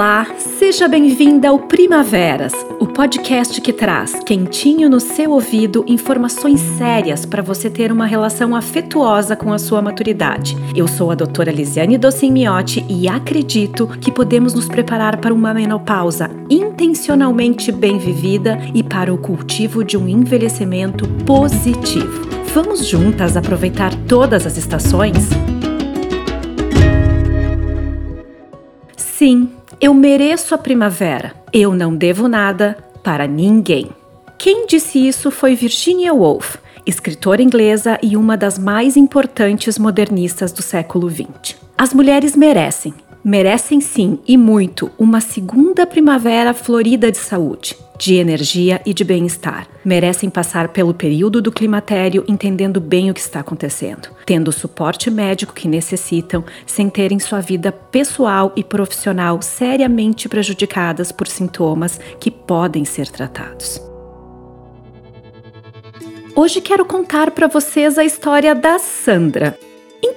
Olá, seja bem-vinda ao Primaveras, o podcast que traz quentinho no seu ouvido informações sérias para você ter uma relação afetuosa com a sua maturidade. Eu sou a doutora Lisiane Docin Miotti e acredito que podemos nos preparar para uma menopausa intencionalmente bem vivida e para o cultivo de um envelhecimento positivo. Vamos juntas aproveitar todas as estações? Sim, eu mereço a primavera. Eu não devo nada para ninguém. Quem disse isso foi Virginia Woolf, escritora inglesa e uma das mais importantes modernistas do século XX. As mulheres merecem, merecem sim e muito uma segunda primavera florida de saúde, de energia e de bem-estar. Merecem passar pelo período do climatério entendendo bem o que está acontecendo, tendo o suporte médico que necessitam, sem terem sua vida pessoal e profissional seriamente prejudicadas por sintomas que podem ser tratados. Hoje quero contar para vocês a história da Sandra,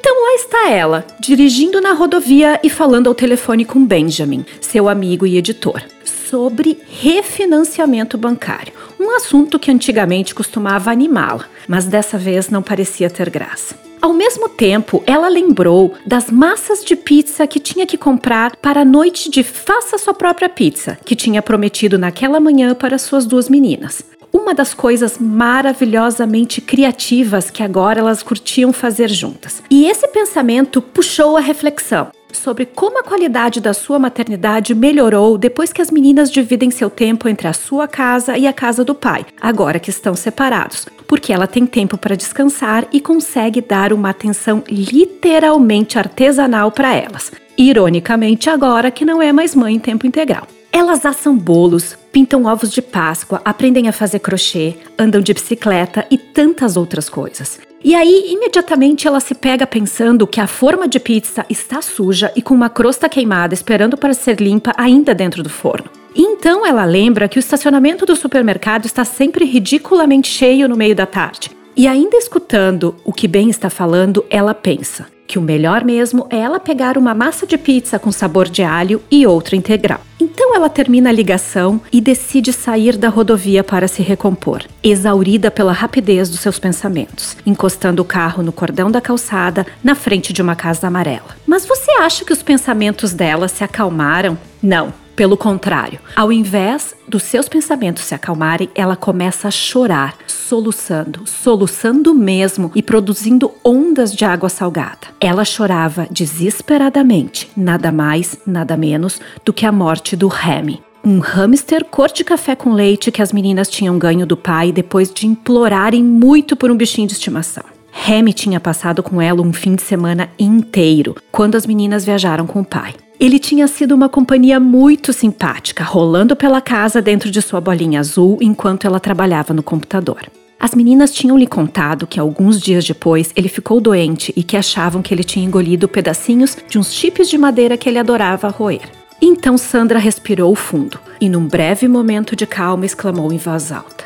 então lá está ela, dirigindo na rodovia e falando ao telefone com Benjamin, seu amigo e editor, sobre refinanciamento bancário. Um assunto que antigamente costumava animá-la, mas dessa vez não parecia ter graça. Ao mesmo tempo, ela lembrou das massas de pizza que tinha que comprar para a noite de Faça Sua Própria Pizza, que tinha prometido naquela manhã para suas duas meninas uma das coisas maravilhosamente criativas que agora elas curtiam fazer juntas. E esse pensamento puxou a reflexão sobre como a qualidade da sua maternidade melhorou depois que as meninas dividem seu tempo entre a sua casa e a casa do pai, agora que estão separados, porque ela tem tempo para descansar e consegue dar uma atenção literalmente artesanal para elas. Ironicamente, agora que não é mais mãe em tempo integral. Elas assam bolos, pintam ovos de Páscoa, aprendem a fazer crochê, andam de bicicleta e tantas outras coisas. E aí, imediatamente, ela se pega pensando que a forma de pizza está suja e com uma crosta queimada esperando para ser limpa ainda dentro do forno. Então ela lembra que o estacionamento do supermercado está sempre ridiculamente cheio no meio da tarde. E ainda escutando o que Ben está falando, ela pensa: que o melhor mesmo é ela pegar uma massa de pizza com sabor de alho e outra integral. Então ela termina a ligação e decide sair da rodovia para se recompor, exaurida pela rapidez dos seus pensamentos, encostando o carro no cordão da calçada na frente de uma casa amarela. Mas você acha que os pensamentos dela se acalmaram? Não, pelo contrário, ao invés dos seus pensamentos se acalmarem, ela começa a chorar, soluçando, soluçando mesmo e produzindo ondas de água salgada. Ela chorava desesperadamente, nada mais, nada menos do que a morte do Remy. Um hamster cor de café com leite que as meninas tinham ganho do pai depois de implorarem muito por um bichinho de estimação. Remy tinha passado com ela um fim de semana inteiro, quando as meninas viajaram com o pai. Ele tinha sido uma companhia muito simpática, rolando pela casa dentro de sua bolinha azul enquanto ela trabalhava no computador. As meninas tinham lhe contado que alguns dias depois ele ficou doente e que achavam que ele tinha engolido pedacinhos de uns chips de madeira que ele adorava roer. Então Sandra respirou fundo e, num breve momento de calma, exclamou em voz alta: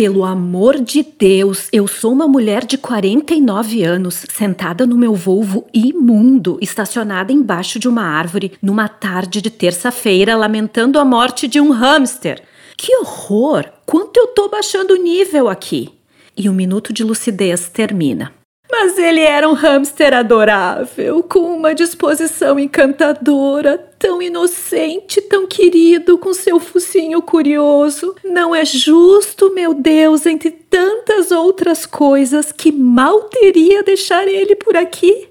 pelo amor de Deus, eu sou uma mulher de 49 anos, sentada no meu Volvo imundo, estacionada embaixo de uma árvore, numa tarde de terça-feira, lamentando a morte de um hamster. Que horror! Quanto eu tô baixando o nível aqui! E o minuto de lucidez termina. Mas ele era um hamster adorável, com uma disposição encantadora, tão inocente, tão querido, com seu focinho curioso. Não é justo, meu Deus, entre tantas outras coisas, que mal teria deixar ele por aqui.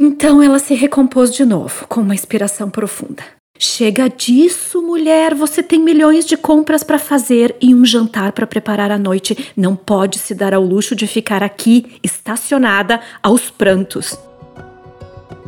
Então ela se recompôs de novo, com uma inspiração profunda. Chega disso, mulher. Você tem milhões de compras para fazer e um jantar para preparar à noite. Não pode se dar ao luxo de ficar aqui, estacionada, aos prantos.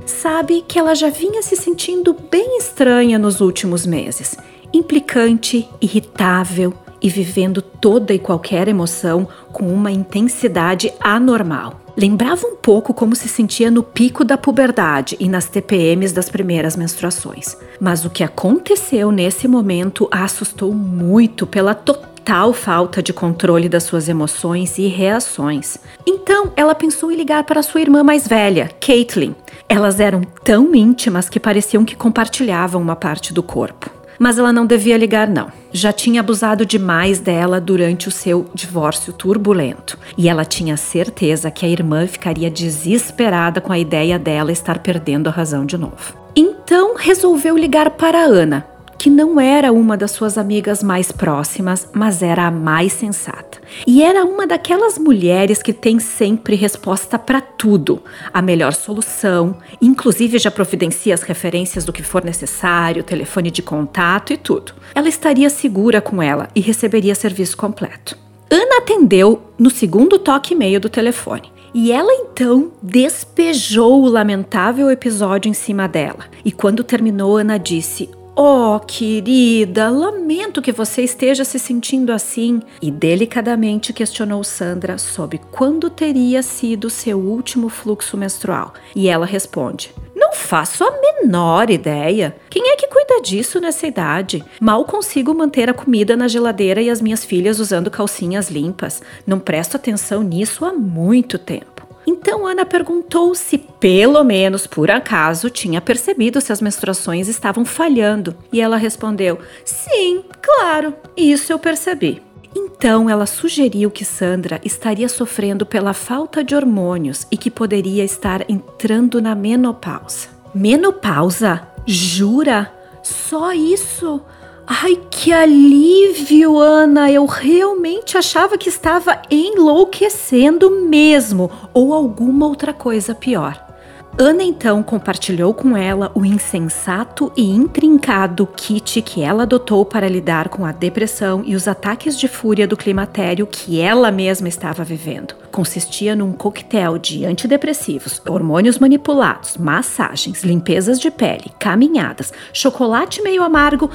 Sabe que ela já vinha se sentindo bem estranha nos últimos meses. Implicante, irritável e vivendo toda e qualquer emoção com uma intensidade anormal. Lembrava um pouco como se sentia no pico da puberdade e nas TPMs das primeiras menstruações. Mas o que aconteceu nesse momento a assustou muito pela total falta de controle das suas emoções e reações. Então, ela pensou em ligar para sua irmã mais velha, Caitlin. Elas eram tão íntimas que pareciam que compartilhavam uma parte do corpo. Mas ela não devia ligar, não. Já tinha abusado demais dela durante o seu divórcio turbulento. E ela tinha certeza que a irmã ficaria desesperada com a ideia dela estar perdendo a razão de novo. Então resolveu ligar para Ana, que não era uma das suas amigas mais próximas, mas era a mais sensata. E era uma daquelas mulheres que tem sempre resposta para tudo, a melhor solução, inclusive já providencia as referências do que for necessário, telefone de contato e tudo. Ela estaria segura com ela e receberia serviço completo. Ana atendeu no segundo toque e meio do telefone. E ela então despejou o lamentável episódio em cima dela. E quando terminou, Ana disse: Oh, querida, lamento que você esteja se sentindo assim. E delicadamente questionou Sandra sobre quando teria sido seu último fluxo menstrual. E ela responde: Não faço a menor ideia. Quem é que cuida disso nessa idade? Mal consigo manter a comida na geladeira e as minhas filhas usando calcinhas limpas. Não presto atenção nisso há muito tempo. Então Ana perguntou se, pelo menos por acaso, tinha percebido se as menstruações estavam falhando. E ela respondeu: Sim, claro, isso eu percebi. Então ela sugeriu que Sandra estaria sofrendo pela falta de hormônios e que poderia estar entrando na menopausa. Menopausa? Jura? Só isso? Ai, que alívio, Ana! Eu realmente achava que estava enlouquecendo mesmo, ou alguma outra coisa pior. Ana então compartilhou com ela o insensato e intrincado kit que ela adotou para lidar com a depressão e os ataques de fúria do climatério que ela mesma estava vivendo. Consistia num coquetel de antidepressivos, hormônios manipulados, massagens, limpezas de pele, caminhadas, chocolate meio amargo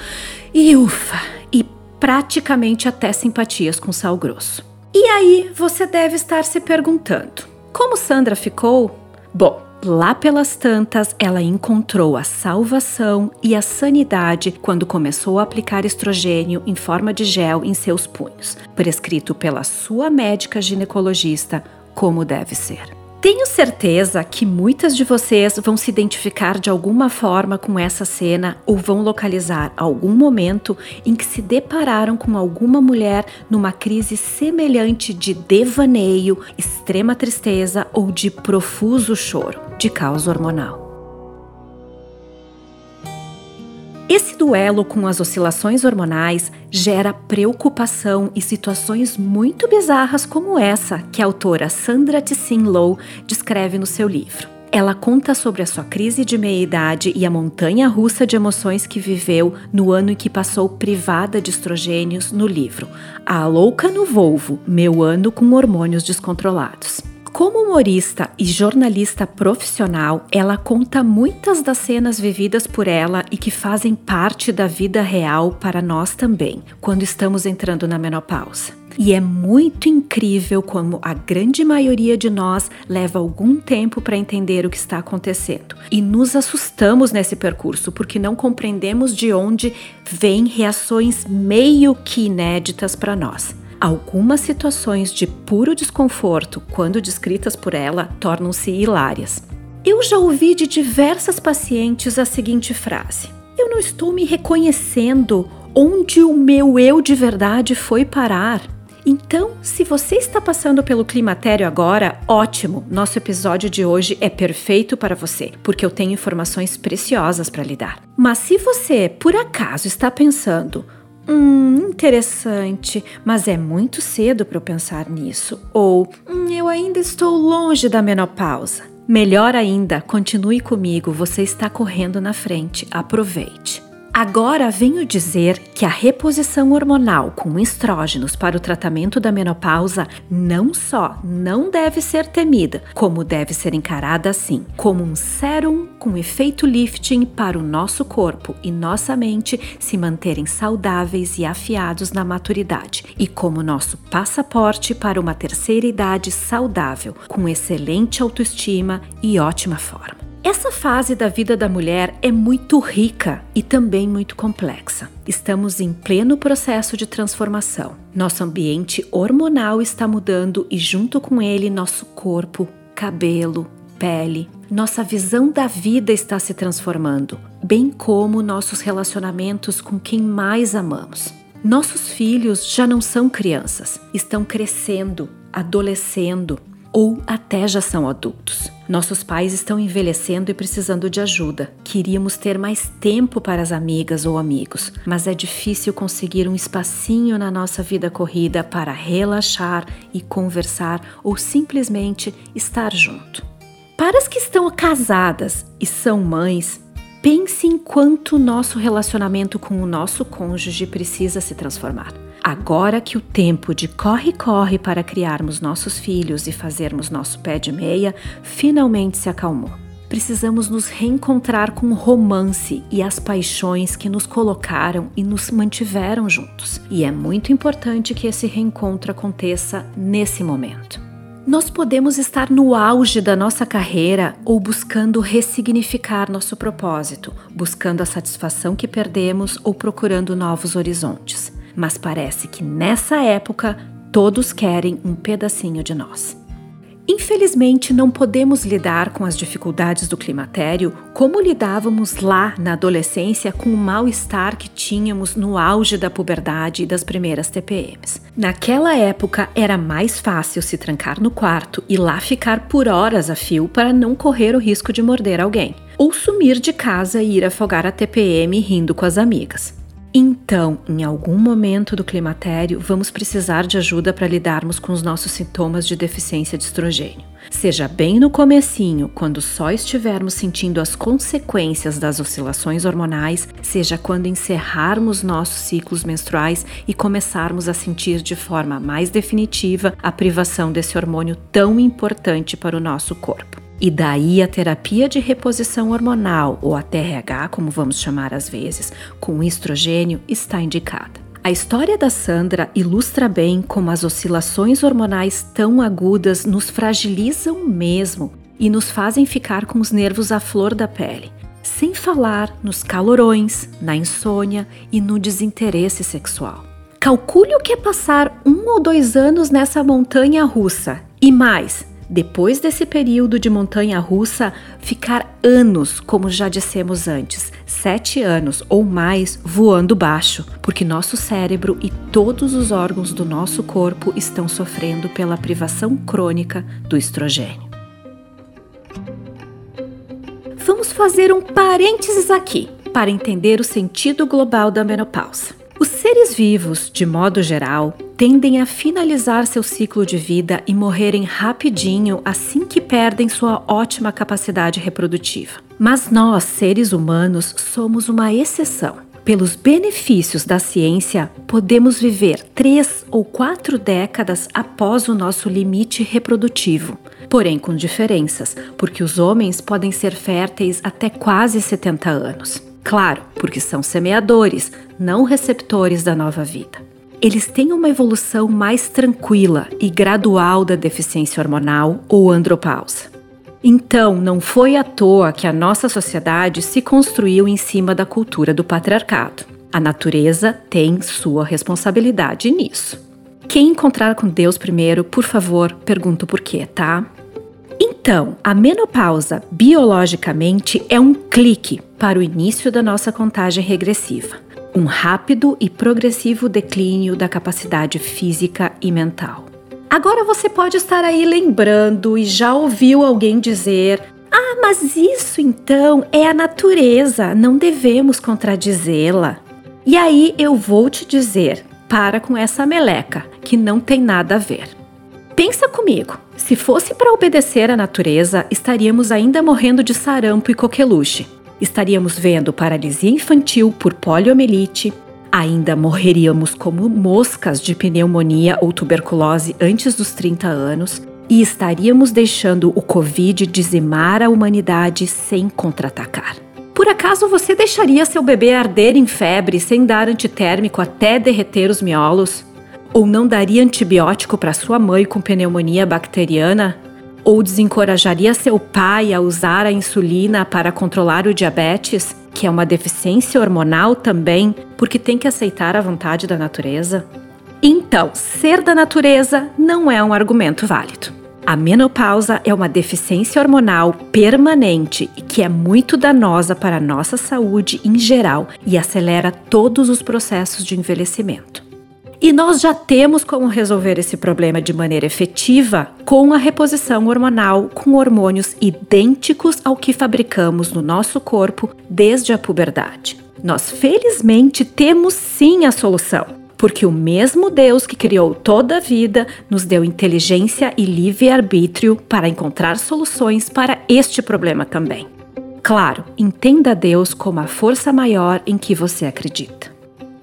e ufa, e praticamente até simpatias com sal grosso. E aí você deve estar se perguntando: como Sandra ficou? Bom, Lá pelas tantas, ela encontrou a salvação e a sanidade quando começou a aplicar estrogênio em forma de gel em seus punhos, prescrito pela sua médica ginecologista, como deve ser. Tenho certeza que muitas de vocês vão se identificar de alguma forma com essa cena ou vão localizar algum momento em que se depararam com alguma mulher numa crise semelhante de devaneio, extrema tristeza ou de profuso choro, de causa hormonal. Esse duelo com as oscilações hormonais gera preocupação e situações muito bizarras como essa que a autora Sandra Tissin Low descreve no seu livro. Ela conta sobre a sua crise de meia-idade e a montanha russa de emoções que viveu no ano em que passou privada de estrogênios no livro A Louca no Volvo Meu Ano com Hormônios Descontrolados. Como humorista e jornalista profissional, ela conta muitas das cenas vividas por ela e que fazem parte da vida real para nós também, quando estamos entrando na menopausa. E é muito incrível como a grande maioria de nós leva algum tempo para entender o que está acontecendo. E nos assustamos nesse percurso porque não compreendemos de onde vêm reações meio que inéditas para nós. Algumas situações de puro desconforto, quando descritas por ela, tornam-se hilárias. Eu já ouvi de diversas pacientes a seguinte frase: Eu não estou me reconhecendo onde o meu eu de verdade foi parar. Então, se você está passando pelo climatério agora, ótimo! Nosso episódio de hoje é perfeito para você, porque eu tenho informações preciosas para lhe dar. Mas se você, por acaso, está pensando, Hum, interessante, mas é muito cedo para eu pensar nisso. Ou, hum, eu ainda estou longe da menopausa. Melhor ainda, continue comigo, você está correndo na frente, aproveite. Agora venho dizer que a reposição hormonal com estrógenos para o tratamento da menopausa não só não deve ser temida, como deve ser encarada assim, como um sérum com efeito lifting para o nosso corpo e nossa mente se manterem saudáveis e afiados na maturidade, e como nosso passaporte para uma terceira idade saudável, com excelente autoestima e ótima forma. Essa fase da vida da mulher é muito rica e também muito complexa. Estamos em pleno processo de transformação. Nosso ambiente hormonal está mudando e, junto com ele, nosso corpo, cabelo, pele, nossa visão da vida está se transformando, bem como nossos relacionamentos com quem mais amamos. Nossos filhos já não são crianças, estão crescendo, adolescendo, ou até já são adultos. Nossos pais estão envelhecendo e precisando de ajuda. Queríamos ter mais tempo para as amigas ou amigos, mas é difícil conseguir um espacinho na nossa vida corrida para relaxar e conversar ou simplesmente estar junto. Para as que estão casadas e são mães, pense em quanto nosso relacionamento com o nosso cônjuge precisa se transformar. Agora que o tempo de corre-corre para criarmos nossos filhos e fazermos nosso pé de meia finalmente se acalmou. Precisamos nos reencontrar com o romance e as paixões que nos colocaram e nos mantiveram juntos. E é muito importante que esse reencontro aconteça nesse momento. Nós podemos estar no auge da nossa carreira ou buscando ressignificar nosso propósito, buscando a satisfação que perdemos ou procurando novos horizontes mas parece que nessa época todos querem um pedacinho de nós. Infelizmente, não podemos lidar com as dificuldades do climatério como lidávamos lá na adolescência com o mal-estar que tínhamos no auge da puberdade e das primeiras TPMs. Naquela época, era mais fácil se trancar no quarto e lá ficar por horas a fio para não correr o risco de morder alguém, ou sumir de casa e ir afogar a TPM rindo com as amigas. Então, em algum momento do climatério, vamos precisar de ajuda para lidarmos com os nossos sintomas de deficiência de estrogênio. Seja bem no comecinho, quando só estivermos sentindo as consequências das oscilações hormonais, seja quando encerrarmos nossos ciclos menstruais e começarmos a sentir de forma mais definitiva a privação desse hormônio tão importante para o nosso corpo. E daí a terapia de reposição hormonal, ou a TRH, como vamos chamar às vezes, com estrogênio, está indicada. A história da Sandra ilustra bem como as oscilações hormonais tão agudas nos fragilizam mesmo e nos fazem ficar com os nervos à flor da pele. Sem falar nos calorões, na insônia e no desinteresse sexual. Calcule o que é passar um ou dois anos nessa montanha russa e mais, depois desse período de montanha russa, ficar anos, como já dissemos antes, sete anos ou mais voando baixo, porque nosso cérebro e todos os órgãos do nosso corpo estão sofrendo pela privação crônica do estrogênio. Vamos fazer um parênteses aqui para entender o sentido global da menopausa. Os seres vivos, de modo geral, tendem a finalizar seu ciclo de vida e morrerem rapidinho assim que perdem sua ótima capacidade reprodutiva. Mas nós, seres humanos, somos uma exceção. Pelos benefícios da ciência, podemos viver três ou quatro décadas após o nosso limite reprodutivo, porém com diferenças, porque os homens podem ser férteis até quase 70 anos. Claro, porque são semeadores, não receptores da nova vida. Eles têm uma evolução mais tranquila e gradual da deficiência hormonal ou andropausa. Então, não foi à toa que a nossa sociedade se construiu em cima da cultura do patriarcado. A natureza tem sua responsabilidade nisso. Quem encontrar com Deus primeiro, por favor, pergunta o porquê, tá? Então, a menopausa biologicamente é um clique para o início da nossa contagem regressiva, um rápido e progressivo declínio da capacidade física e mental. Agora você pode estar aí lembrando e já ouviu alguém dizer: Ah, mas isso então é a natureza, não devemos contradizê-la. E aí eu vou te dizer: para com essa meleca, que não tem nada a ver. Pensa comigo, se fosse para obedecer à natureza, estaríamos ainda morrendo de sarampo e coqueluche. Estaríamos vendo paralisia infantil por poliomielite, ainda morreríamos como moscas de pneumonia ou tuberculose antes dos 30 anos e estaríamos deixando o Covid dizimar a humanidade sem contra-atacar. Por acaso você deixaria seu bebê arder em febre sem dar antitérmico até derreter os miolos? Ou não daria antibiótico para sua mãe com pneumonia bacteriana? Ou desencorajaria seu pai a usar a insulina para controlar o diabetes, que é uma deficiência hormonal também, porque tem que aceitar a vontade da natureza? Então, ser da natureza não é um argumento válido. A menopausa é uma deficiência hormonal permanente e que é muito danosa para a nossa saúde em geral e acelera todos os processos de envelhecimento. E nós já temos como resolver esse problema de maneira efetiva com a reposição hormonal com hormônios idênticos ao que fabricamos no nosso corpo desde a puberdade. Nós felizmente temos sim a solução porque o mesmo Deus que criou toda a vida nos deu inteligência e livre-arbítrio para encontrar soluções para este problema também. Claro, entenda Deus como a força maior em que você acredita.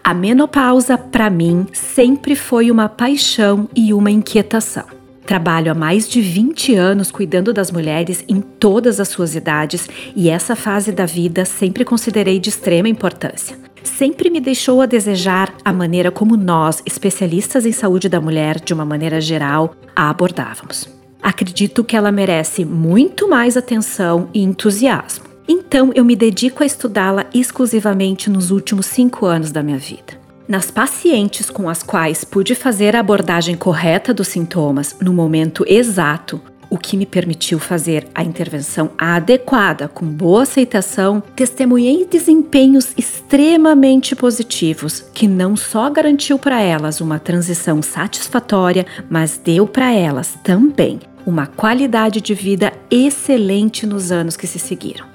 A menopausa, para mim, sempre foi uma paixão e uma inquietação. Trabalho há mais de 20 anos cuidando das mulheres em todas as suas idades e essa fase da vida sempre considerei de extrema importância sempre me deixou a desejar a maneira como nós, especialistas em saúde da mulher, de uma maneira geral, a abordávamos. Acredito que ela merece muito mais atenção e entusiasmo. Então, eu me dedico a estudá-la exclusivamente nos últimos cinco anos da minha vida. Nas pacientes com as quais pude fazer a abordagem correta dos sintomas no momento exato, o que me permitiu fazer a intervenção adequada, com boa aceitação, testemunhei desempenhos extremamente positivos, que não só garantiu para elas uma transição satisfatória, mas deu para elas também uma qualidade de vida excelente nos anos que se seguiram.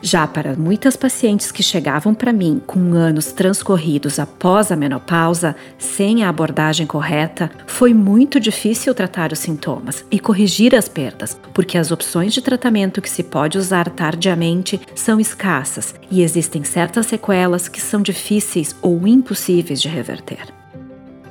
Já para muitas pacientes que chegavam para mim com anos transcorridos após a menopausa, sem a abordagem correta, foi muito difícil tratar os sintomas e corrigir as perdas, porque as opções de tratamento que se pode usar tardiamente são escassas e existem certas sequelas que são difíceis ou impossíveis de reverter.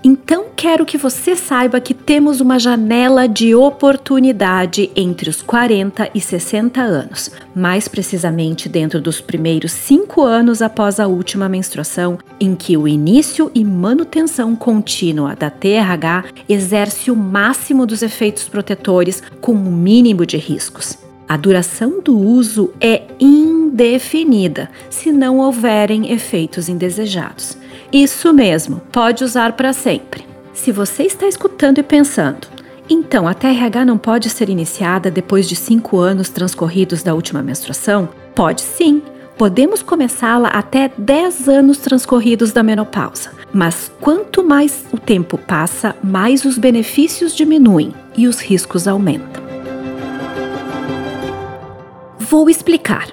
Então, quero que você saiba que temos uma janela de oportunidade entre os 40 e 60 anos, mais precisamente dentro dos primeiros cinco anos após a última menstruação, em que o início e manutenção contínua da TRH exerce o máximo dos efeitos protetores com o mínimo de riscos. A duração do uso é indefinida se não houverem efeitos indesejados. Isso mesmo, pode usar para sempre. Se você está escutando e pensando, então a TRH não pode ser iniciada depois de 5 anos transcorridos da última menstruação? Pode sim. Podemos começá-la até 10 anos transcorridos da menopausa. Mas quanto mais o tempo passa, mais os benefícios diminuem e os riscos aumentam. Vou explicar.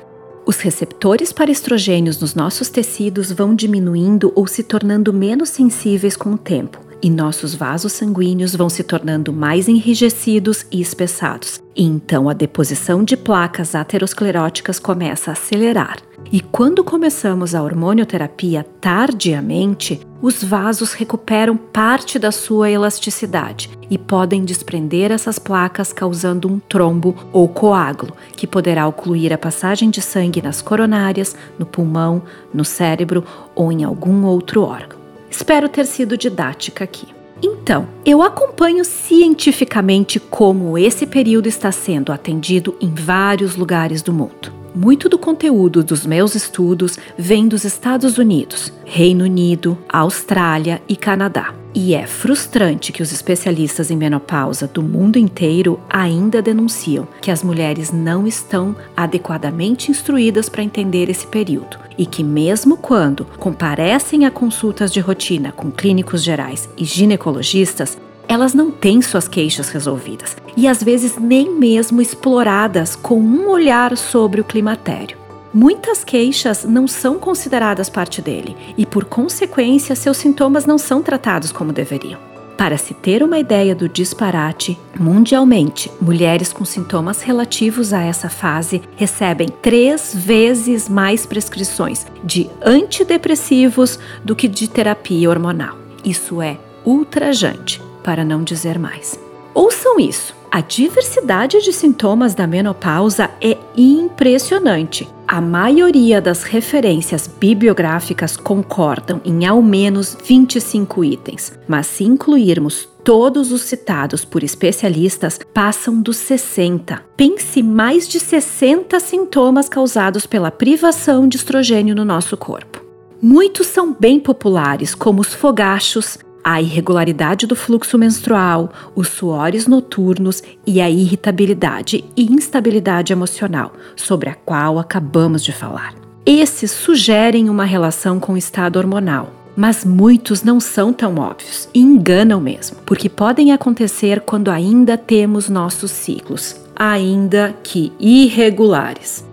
Os receptores para estrogênios nos nossos tecidos vão diminuindo ou se tornando menos sensíveis com o tempo, e nossos vasos sanguíneos vão se tornando mais enrijecidos e espessados. E então a deposição de placas ateroscleróticas começa a acelerar. E quando começamos a hormonioterapia tardiamente, os vasos recuperam parte da sua elasticidade e podem desprender essas placas causando um trombo ou coágulo, que poderá ocluir a passagem de sangue nas coronárias, no pulmão, no cérebro ou em algum outro órgão. Espero ter sido didática aqui. Então, eu acompanho cientificamente como esse período está sendo atendido em vários lugares do mundo. Muito do conteúdo dos meus estudos vem dos Estados Unidos, Reino Unido, Austrália e Canadá. E é frustrante que os especialistas em menopausa do mundo inteiro ainda denunciam que as mulheres não estão adequadamente instruídas para entender esse período e que, mesmo quando comparecem a consultas de rotina com clínicos gerais e ginecologistas, elas não têm suas queixas resolvidas e às vezes nem mesmo exploradas com um olhar sobre o climatério. Muitas queixas não são consideradas parte dele e, por consequência, seus sintomas não são tratados como deveriam. Para se ter uma ideia do disparate, mundialmente, mulheres com sintomas relativos a essa fase recebem três vezes mais prescrições de antidepressivos do que de terapia hormonal. Isso é ultrajante para não dizer mais. Ouçam isso! A diversidade de sintomas da menopausa é impressionante. A maioria das referências bibliográficas concordam em ao menos 25 itens, mas se incluirmos todos os citados por especialistas, passam dos 60. Pense mais de 60 sintomas causados pela privação de estrogênio no nosso corpo. Muitos são bem populares, como os fogachos, a irregularidade do fluxo menstrual, os suores noturnos e a irritabilidade e instabilidade emocional, sobre a qual acabamos de falar. Esses sugerem uma relação com o estado hormonal, mas muitos não são tão óbvios e enganam mesmo, porque podem acontecer quando ainda temos nossos ciclos, ainda que irregulares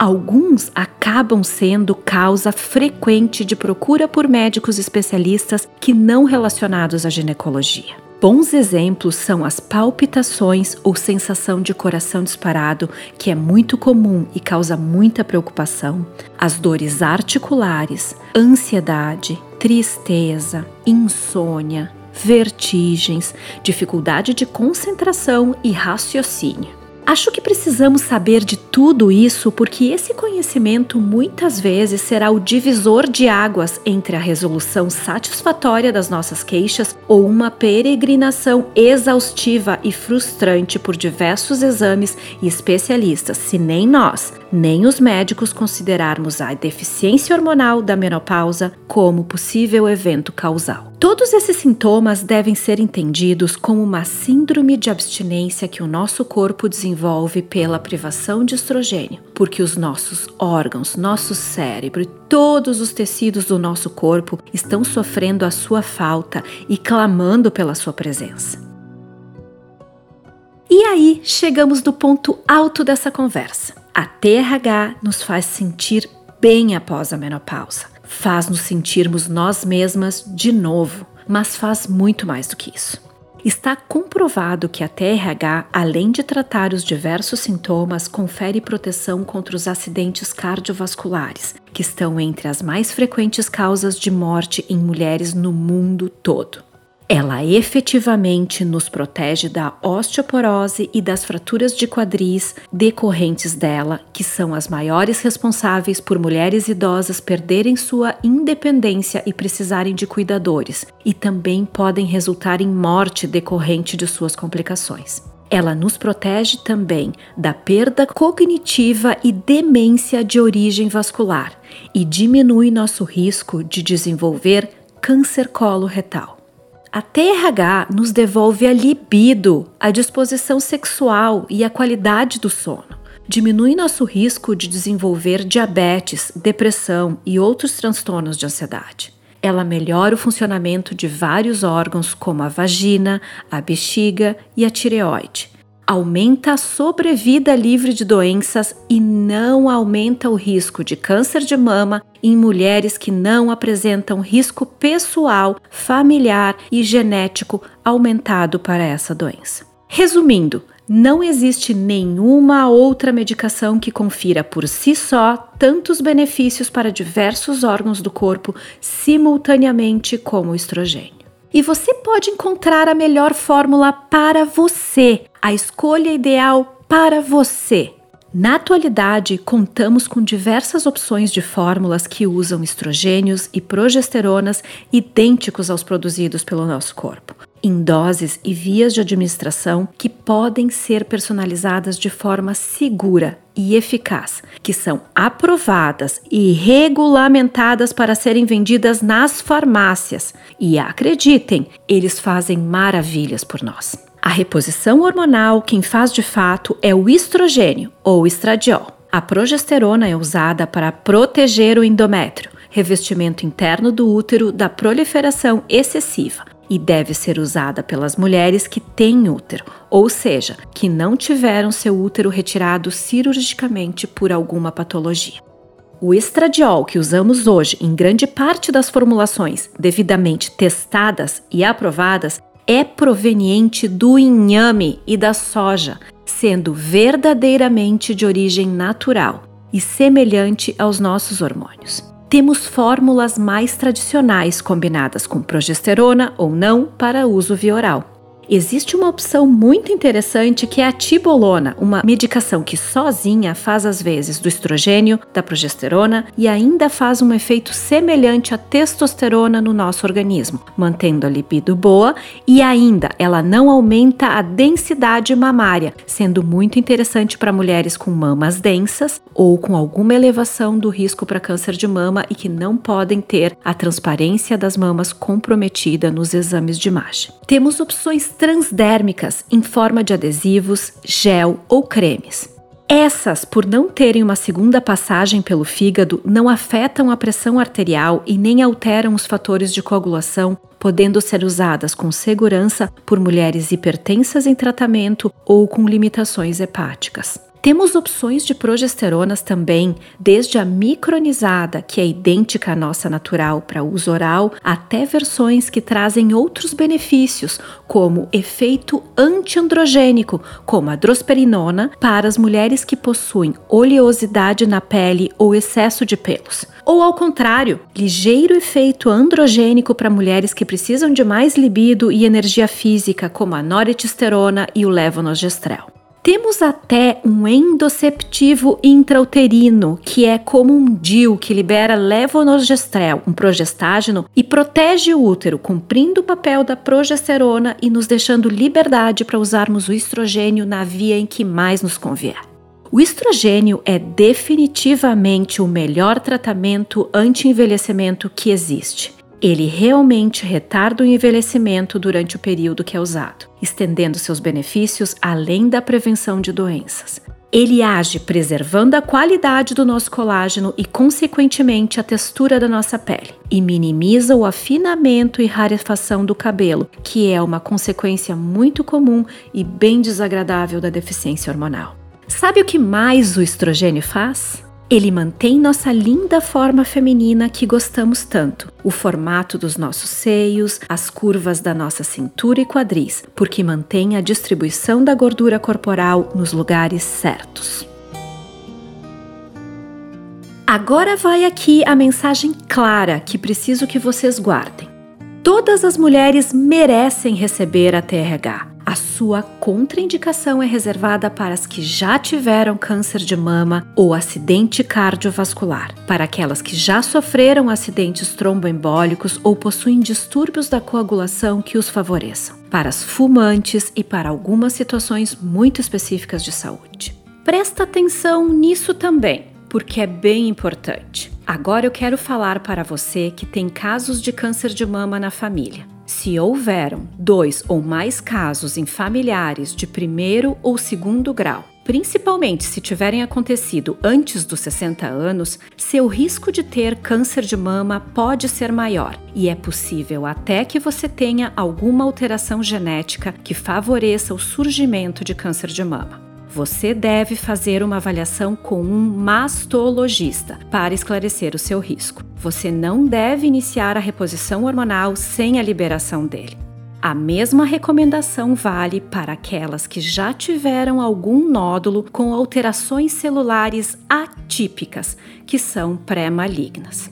alguns acabam sendo causa frequente de procura por médicos especialistas que não relacionados à ginecologia. Bons exemplos são as palpitações ou sensação de coração disparado, que é muito comum e causa muita preocupação, as dores articulares, ansiedade, tristeza, insônia, vertigens, dificuldade de concentração e raciocínio. Acho que precisamos saber de tudo isso porque esse conhecimento muitas vezes será o divisor de águas entre a resolução satisfatória das nossas queixas ou uma peregrinação exaustiva e frustrante por diversos exames e especialistas, se nem nós, nem os médicos considerarmos a deficiência hormonal da menopausa como possível evento causal. Todos esses sintomas devem ser entendidos como uma síndrome de abstinência que o nosso corpo desenvolve pela privação de estrogênio, porque os nossos órgãos, nosso cérebro e todos os tecidos do nosso corpo estão sofrendo a sua falta e clamando pela sua presença. E aí chegamos no ponto alto dessa conversa. A TRH nos faz sentir bem após a menopausa, faz nos sentirmos nós mesmas de novo, mas faz muito mais do que isso. Está comprovado que a TRH, além de tratar os diversos sintomas, confere proteção contra os acidentes cardiovasculares, que estão entre as mais frequentes causas de morte em mulheres no mundo todo. Ela efetivamente nos protege da osteoporose e das fraturas de quadris decorrentes dela, que são as maiores responsáveis por mulheres idosas perderem sua independência e precisarem de cuidadores, e também podem resultar em morte decorrente de suas complicações. Ela nos protege também da perda cognitiva e demência de origem vascular e diminui nosso risco de desenvolver câncer colo-retal. A TRH nos devolve a libido, a disposição sexual e a qualidade do sono. Diminui nosso risco de desenvolver diabetes, depressão e outros transtornos de ansiedade. Ela melhora o funcionamento de vários órgãos, como a vagina, a bexiga e a tireoide aumenta a sobrevida livre de doenças e não aumenta o risco de câncer de mama em mulheres que não apresentam risco pessoal, familiar e genético aumentado para essa doença. Resumindo, não existe nenhuma outra medicação que confira por si só tantos benefícios para diversos órgãos do corpo simultaneamente como o estrogênio. E você pode encontrar a melhor fórmula para você, a escolha ideal para você. Na atualidade, contamos com diversas opções de fórmulas que usam estrogênios e progesteronas idênticos aos produzidos pelo nosso corpo em doses e vias de administração que podem ser personalizadas de forma segura e eficaz, que são aprovadas e regulamentadas para serem vendidas nas farmácias. E acreditem, eles fazem maravilhas por nós. A reposição hormonal, quem faz de fato é o estrogênio ou estradiol. A progesterona é usada para proteger o endométrio, revestimento interno do útero da proliferação excessiva e deve ser usada pelas mulheres que têm útero, ou seja, que não tiveram seu útero retirado cirurgicamente por alguma patologia. O estradiol que usamos hoje em grande parte das formulações devidamente testadas e aprovadas é proveniente do inhame e da soja, sendo verdadeiramente de origem natural e semelhante aos nossos hormônios temos fórmulas mais tradicionais combinadas com progesterona ou não para uso via oral. Existe uma opção muito interessante que é a tibolona, uma medicação que sozinha faz às vezes do estrogênio, da progesterona e ainda faz um efeito semelhante à testosterona no nosso organismo, mantendo a libido boa e ainda ela não aumenta a densidade mamária, sendo muito interessante para mulheres com mamas densas ou com alguma elevação do risco para câncer de mama e que não podem ter a transparência das mamas comprometida nos exames de imagem. Temos opções transdérmicas em forma de adesivos, gel ou cremes. Essas, por não terem uma segunda passagem pelo fígado, não afetam a pressão arterial e nem alteram os fatores de coagulação, podendo ser usadas com segurança por mulheres hipertensas em tratamento ou com limitações hepáticas. Temos opções de progesteronas também, desde a micronizada, que é idêntica à nossa natural para uso oral, até versões que trazem outros benefícios, como efeito antiandrogênico, como a drosperinona para as mulheres que possuem oleosidade na pele ou excesso de pelos. Ou ao contrário, ligeiro efeito androgênico para mulheres que precisam de mais libido e energia física, como a noretisterona e o levonorgestrel. Temos até um endoceptivo intrauterino, que é como um DIU que libera levonorgestrel, um progestágeno, e protege o útero, cumprindo o papel da progesterona e nos deixando liberdade para usarmos o estrogênio na via em que mais nos convier. O estrogênio é definitivamente o melhor tratamento anti-envelhecimento que existe. Ele realmente retarda o envelhecimento durante o período que é usado, estendendo seus benefícios além da prevenção de doenças. Ele age preservando a qualidade do nosso colágeno e, consequentemente, a textura da nossa pele, e minimiza o afinamento e rarefação do cabelo, que é uma consequência muito comum e bem desagradável da deficiência hormonal. Sabe o que mais o estrogênio faz? Ele mantém nossa linda forma feminina que gostamos tanto, o formato dos nossos seios, as curvas da nossa cintura e quadris, porque mantém a distribuição da gordura corporal nos lugares certos. Agora vai aqui a mensagem clara que preciso que vocês guardem. Todas as mulheres merecem receber a TRH. A sua contraindicação é reservada para as que já tiveram câncer de mama ou acidente cardiovascular, para aquelas que já sofreram acidentes tromboembólicos ou possuem distúrbios da coagulação que os favoreçam, para as fumantes e para algumas situações muito específicas de saúde. Presta atenção nisso também, porque é bem importante. Agora eu quero falar para você que tem casos de câncer de mama na família. Se houveram dois ou mais casos em familiares de primeiro ou segundo grau, principalmente se tiverem acontecido antes dos 60 anos, seu risco de ter câncer de mama pode ser maior e é possível até que você tenha alguma alteração genética que favoreça o surgimento de câncer de mama. Você deve fazer uma avaliação com um mastologista para esclarecer o seu risco. Você não deve iniciar a reposição hormonal sem a liberação dele. A mesma recomendação vale para aquelas que já tiveram algum nódulo com alterações celulares atípicas, que são pré-malignas.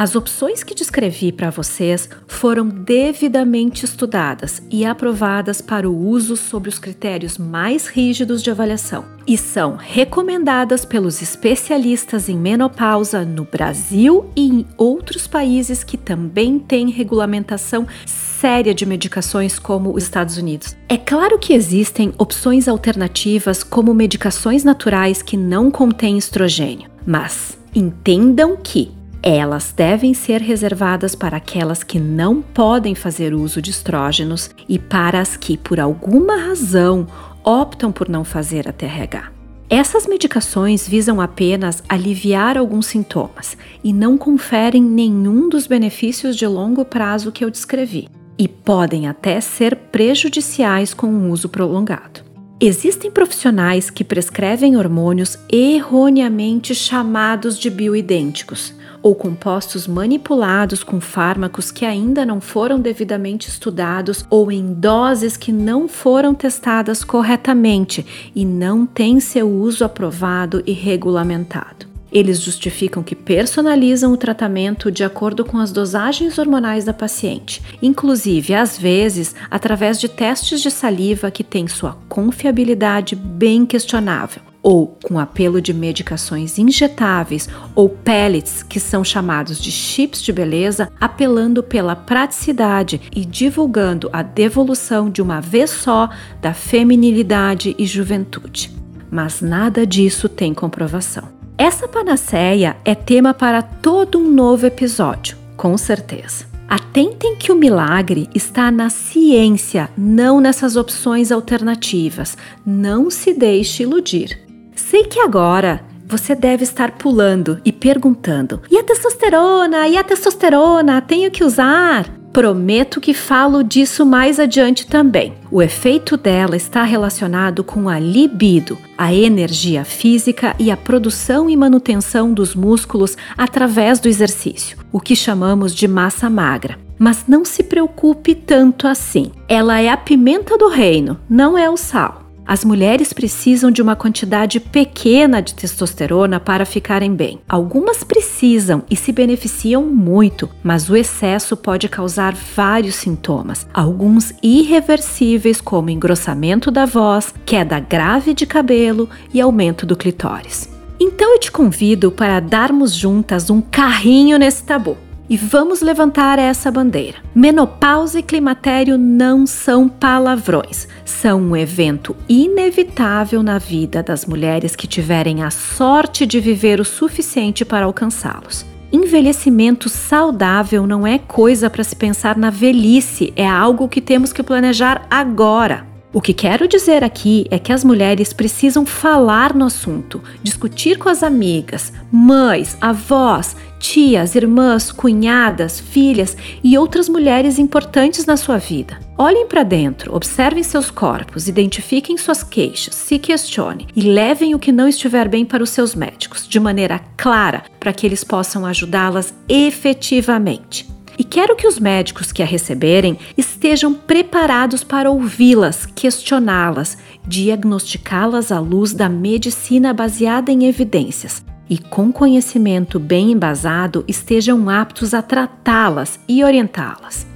As opções que descrevi para vocês foram devidamente estudadas e aprovadas para o uso sobre os critérios mais rígidos de avaliação e são recomendadas pelos especialistas em menopausa no Brasil e em outros países que também têm regulamentação séria de medicações como os Estados Unidos. É claro que existem opções alternativas como medicações naturais que não contêm estrogênio, mas entendam que elas devem ser reservadas para aquelas que não podem fazer uso de estrógenos e para as que, por alguma razão, optam por não fazer a TRH. Essas medicações visam apenas aliviar alguns sintomas e não conferem nenhum dos benefícios de longo prazo que eu descrevi, e podem até ser prejudiciais com um uso prolongado. Existem profissionais que prescrevem hormônios erroneamente chamados de bioidênticos, ou compostos manipulados com fármacos que ainda não foram devidamente estudados ou em doses que não foram testadas corretamente e não têm seu uso aprovado e regulamentado. Eles justificam que personalizam o tratamento de acordo com as dosagens hormonais da paciente, inclusive, às vezes, através de testes de saliva que têm sua confiabilidade bem questionável, ou com apelo de medicações injetáveis ou pellets, que são chamados de chips de beleza, apelando pela praticidade e divulgando a devolução de uma vez só da feminilidade e juventude. Mas nada disso tem comprovação. Essa panaceia é tema para todo um novo episódio, com certeza. Atentem que o milagre está na ciência, não nessas opções alternativas. Não se deixe iludir. Sei que agora você deve estar pulando e perguntando: e a testosterona? E a testosterona? Tenho que usar? Prometo que falo disso mais adiante também. O efeito dela está relacionado com a libido, a energia física e a produção e manutenção dos músculos através do exercício, o que chamamos de massa magra. Mas não se preocupe tanto assim. Ela é a pimenta do reino, não é o sal. As mulheres precisam de uma quantidade pequena de testosterona para ficarem bem. Algumas precisam e se beneficiam muito, mas o excesso pode causar vários sintomas, alguns irreversíveis, como engrossamento da voz, queda grave de cabelo e aumento do clitóris. Então eu te convido para darmos juntas um carrinho nesse tabu e vamos levantar essa bandeira. Menopausa e climatério não são palavrões, são um evento inevitável na vida das mulheres que tiverem a sorte de viver o suficiente para alcançá-los. Envelhecimento saudável não é coisa para se pensar na velhice, é algo que temos que planejar agora. O que quero dizer aqui é que as mulheres precisam falar no assunto, discutir com as amigas, mães, avós, tias, irmãs, cunhadas, filhas e outras mulheres importantes na sua vida. Olhem para dentro, observem seus corpos, identifiquem suas queixas, se questionem e levem o que não estiver bem para os seus médicos, de maneira clara, para que eles possam ajudá-las efetivamente. E quero que os médicos que a receberem estejam preparados para ouvi-las, questioná-las, diagnosticá-las à luz da medicina baseada em evidências e, com conhecimento bem embasado, estejam aptos a tratá-las e orientá-las.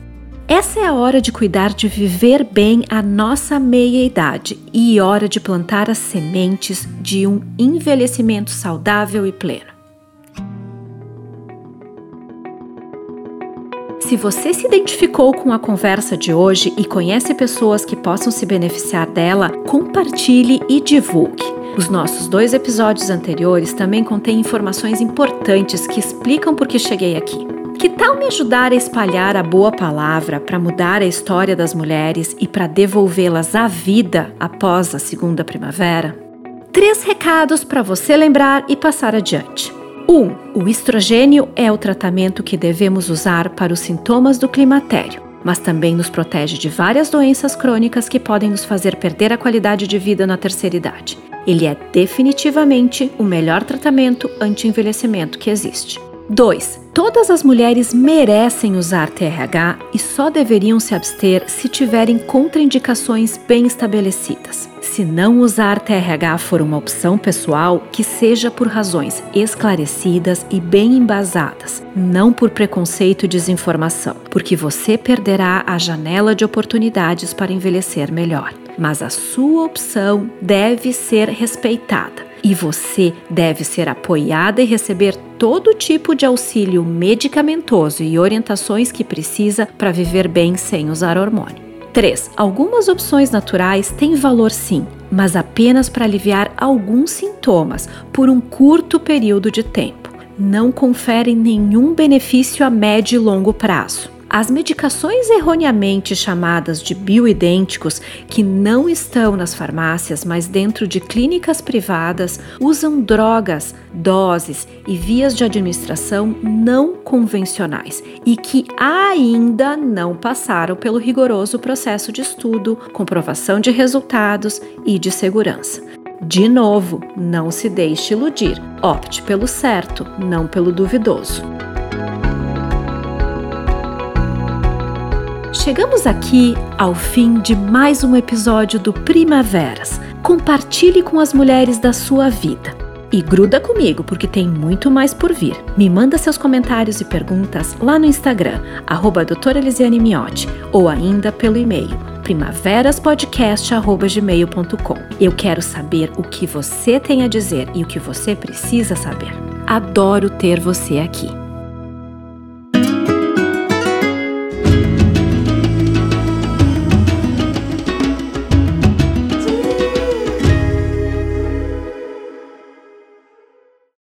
Essa é a hora de cuidar de viver bem a nossa meia-idade e hora de plantar as sementes de um envelhecimento saudável e pleno. Se você se identificou com a conversa de hoje e conhece pessoas que possam se beneficiar dela, compartilhe e divulgue. Os nossos dois episódios anteriores também contêm informações importantes que explicam por que cheguei aqui. Que tal me ajudar a espalhar a boa palavra para mudar a história das mulheres e para devolvê-las à vida após a segunda primavera? Três recados para você lembrar e passar adiante. 1. Um, o estrogênio é o tratamento que devemos usar para os sintomas do climatério, mas também nos protege de várias doenças crônicas que podem nos fazer perder a qualidade de vida na terceira idade. Ele é definitivamente o melhor tratamento anti-envelhecimento que existe. 2. Todas as mulheres merecem usar TRH e só deveriam se abster se tiverem contraindicações bem estabelecidas. Se não usar TRH for uma opção pessoal, que seja por razões esclarecidas e bem embasadas, não por preconceito e desinformação, porque você perderá a janela de oportunidades para envelhecer melhor. Mas a sua opção deve ser respeitada e você deve ser apoiada e receber todo tipo de auxílio medicamentoso e orientações que precisa para viver bem sem usar hormônio. 3. Algumas opções naturais têm valor sim, mas apenas para aliviar alguns sintomas por um curto período de tempo. Não conferem nenhum benefício a médio e longo prazo. As medicações erroneamente chamadas de bioidênticos, que não estão nas farmácias, mas dentro de clínicas privadas, usam drogas, doses e vias de administração não convencionais e que ainda não passaram pelo rigoroso processo de estudo, comprovação de resultados e de segurança. De novo, não se deixe iludir. Opte pelo certo, não pelo duvidoso. Chegamos aqui ao fim de mais um episódio do Primaveras. Compartilhe com as mulheres da sua vida. E gruda comigo, porque tem muito mais por vir. Me manda seus comentários e perguntas lá no Instagram, arroba doutora Elisiane Miotti, ou ainda pelo e-mail primaveraspodcast.gmail.com. Eu quero saber o que você tem a dizer e o que você precisa saber. Adoro ter você aqui.